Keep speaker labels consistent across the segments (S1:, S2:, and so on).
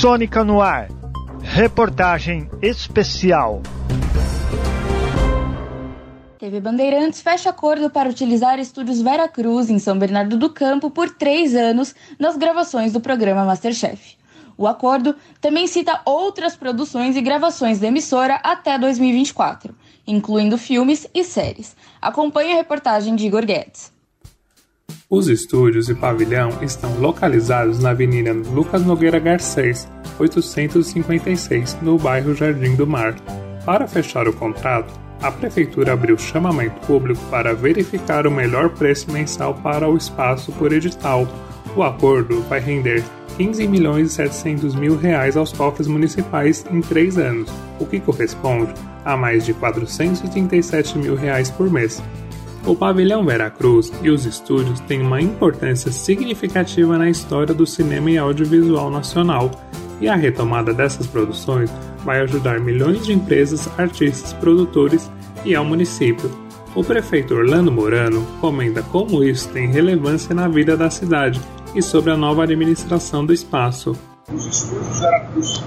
S1: Sônica no ar. Reportagem especial.
S2: TV Bandeirantes fecha acordo para utilizar estúdios Vera Cruz em São Bernardo do Campo por três anos nas gravações do programa Masterchef. O acordo também cita outras produções e gravações da emissora até 2024, incluindo filmes e séries. Acompanhe a reportagem de Igor Guedes.
S3: Os estúdios e pavilhão estão localizados na Avenida Lucas Nogueira Garcês, 856, no bairro Jardim do Mar. Para fechar o contrato, a Prefeitura abriu chamamento público para verificar o melhor preço mensal para o espaço por edital. O acordo vai render 15 milhões e 700 mil reais aos cofres municipais em três anos, o que corresponde a mais de 437 mil reais por mês. O pavilhão Veracruz e os estúdios têm uma importância significativa na história do cinema e audiovisual nacional, e a retomada dessas produções vai ajudar milhões de empresas, artistas, produtores e ao município. O prefeito Orlando Morano comenta como isso tem relevância na vida da cidade e sobre a nova administração do espaço.
S4: Os estúdios Veracruz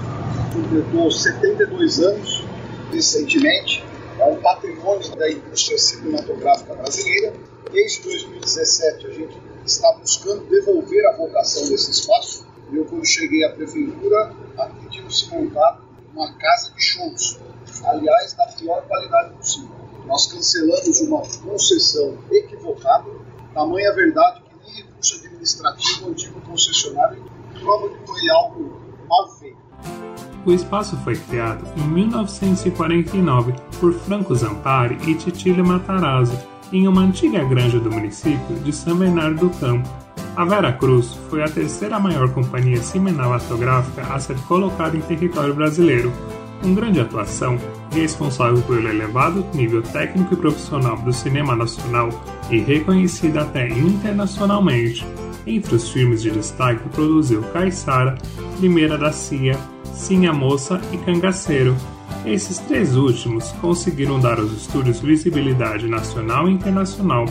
S4: completou 72 anos recentemente é um patrimônio da indústria cinematográfica brasileira. Desde 2017 a gente está buscando devolver a vocação desse espaço. Eu, quando cheguei à prefeitura, aqui tínhamos montado uma casa de shows, aliás, da pior qualidade possível. Nós cancelamos uma concessão equivocada, tamanha verdade que nem recurso administrativo antigo concessionário prova que foi algo mal feito.
S3: O espaço foi criado em 1949 por Franco Zampari e Titílio Matarazzo, em uma antiga granja do município de São Bernardo do Campo. A Vera Cruz foi a terceira maior companhia cinematográfica a ser colocada em território brasileiro, com grande atuação, responsável pelo elevado nível técnico e profissional do cinema nacional e reconhecida até internacionalmente. Entre os filmes de destaque produziu Caissara, Primeira da Cia, Sim a Moça e Cangaceiro. Esses três últimos conseguiram dar aos estúdios visibilidade nacional e internacional.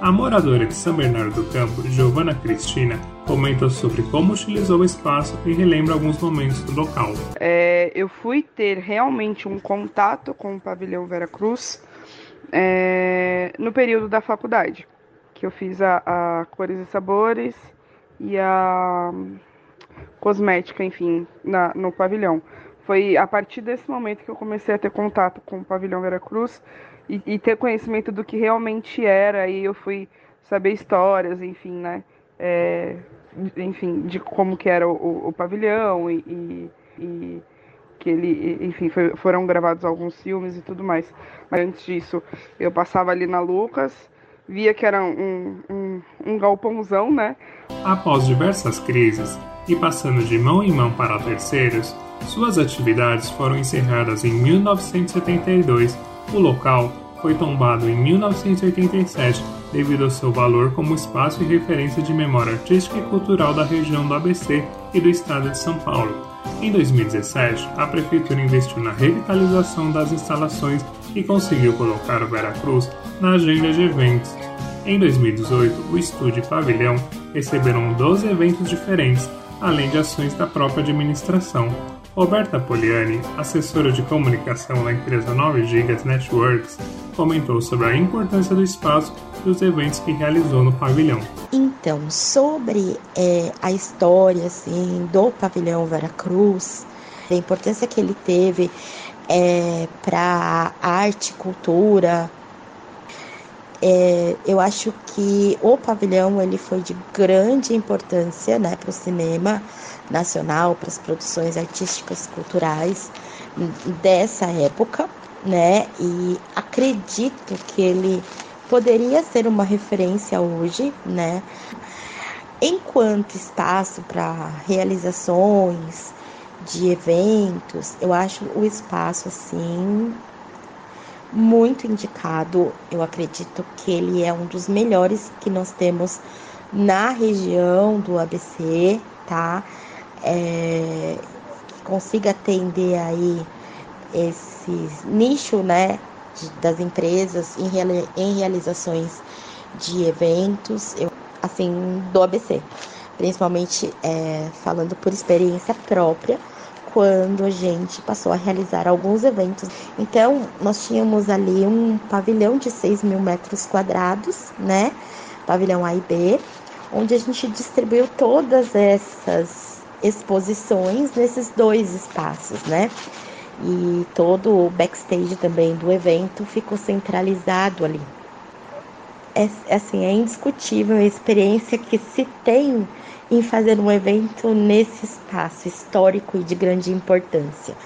S3: A moradora de São Bernardo do Campo, Giovanna Cristina, comenta sobre como utilizou o espaço e relembra alguns momentos do local.
S5: É, eu fui ter realmente um contato com o pavilhão Vera Cruz é, no período da faculdade, que eu fiz a, a Cores e Sabores e a cosmética, enfim, na, no pavilhão. Foi a partir desse momento que eu comecei a ter contato com o pavilhão Veracruz e, e ter conhecimento do que realmente era. E eu fui saber histórias, enfim, né? É, enfim, de como que era o, o, pavilhão e, e, e, que ele, enfim, foi, foram gravados alguns filmes e tudo mais. Mas antes disso, eu passava ali na Lucas, via que era um, um, um galpãozão, né?
S3: Após diversas crises, e passando de mão em mão para terceiros, suas atividades foram encerradas em 1972. O local foi tombado em 1987 devido ao seu valor como espaço e referência de memória artística e cultural da região do ABC e do estado de São Paulo. Em 2017, a prefeitura investiu na revitalização das instalações e conseguiu colocar o Veracruz na agenda de eventos. Em 2018, o estúdio e pavilhão receberam 12 eventos diferentes, além de ações da própria administração. Roberta Poliani, assessora de comunicação da empresa 9 Gigas Networks, comentou sobre a importância do espaço e os eventos que realizou no pavilhão.
S6: Então, sobre é, a história assim, do pavilhão Veracruz, a importância que ele teve é, para arte, cultura, é, eu acho que o pavilhão ele foi de grande importância né, para o cinema nacional, para as produções artísticas culturais dessa época, né? E acredito que ele poderia ser uma referência hoje, né? Enquanto espaço para realizações de eventos, eu acho o espaço assim muito indicado. Eu acredito que ele é um dos melhores que nós temos na região do ABC, tá? É, que consiga atender aí esse nicho, né, de, das empresas em, em realizações de eventos, eu, assim, do ABC. principalmente é, falando por experiência própria, quando a gente passou a realizar alguns eventos. Então, nós tínhamos ali um pavilhão de 6 mil metros quadrados, né? Pavilhão A e B, onde a gente distribuiu todas essas exposições nesses dois espaços, né? E todo o backstage também do evento ficou centralizado ali. É, assim, é indiscutível a experiência que se tem em fazer um evento nesse espaço histórico e de grande importância.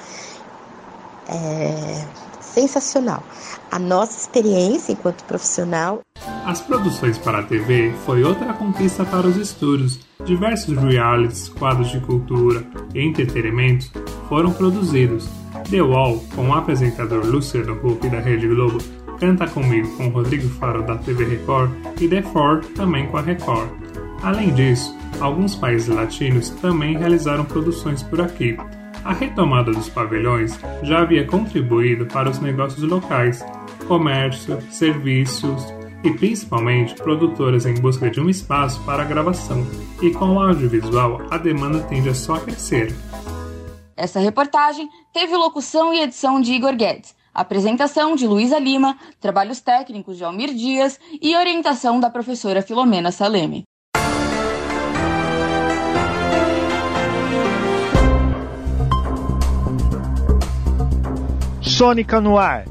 S6: É sensacional. A nossa experiência enquanto profissional.
S3: As produções para a TV foi outra conquista para os estúdios. Diversos realities, quadros de cultura e entretenimento foram produzidos. The Wall, com o apresentador Luciano Huck da Rede Globo, Canta Comigo com Rodrigo Faro da TV Record e The Four também com a Record. Além disso, alguns países latinos também realizaram produções por aqui. A retomada dos pavilhões já havia contribuído para os negócios locais, comércio, serviços e principalmente produtoras em busca de um espaço para a gravação, e com o audiovisual a demanda tende a só crescer.
S2: Essa reportagem teve locução e edição de Igor Guedes, apresentação de Luísa Lima, trabalhos técnicos de Almir Dias e orientação da professora Filomena Saleme.
S1: Sônica no ar.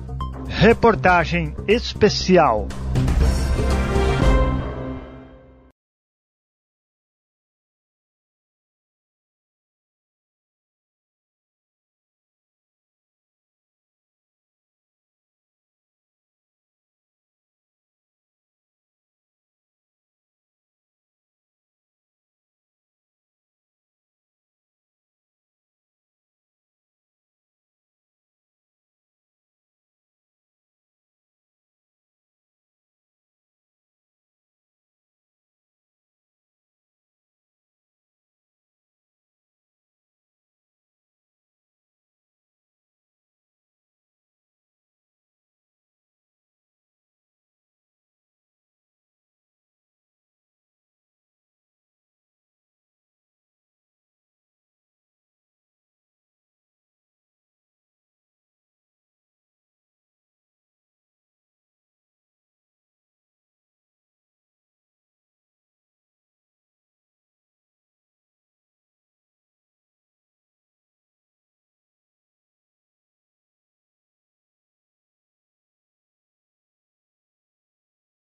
S1: Reportagem especial.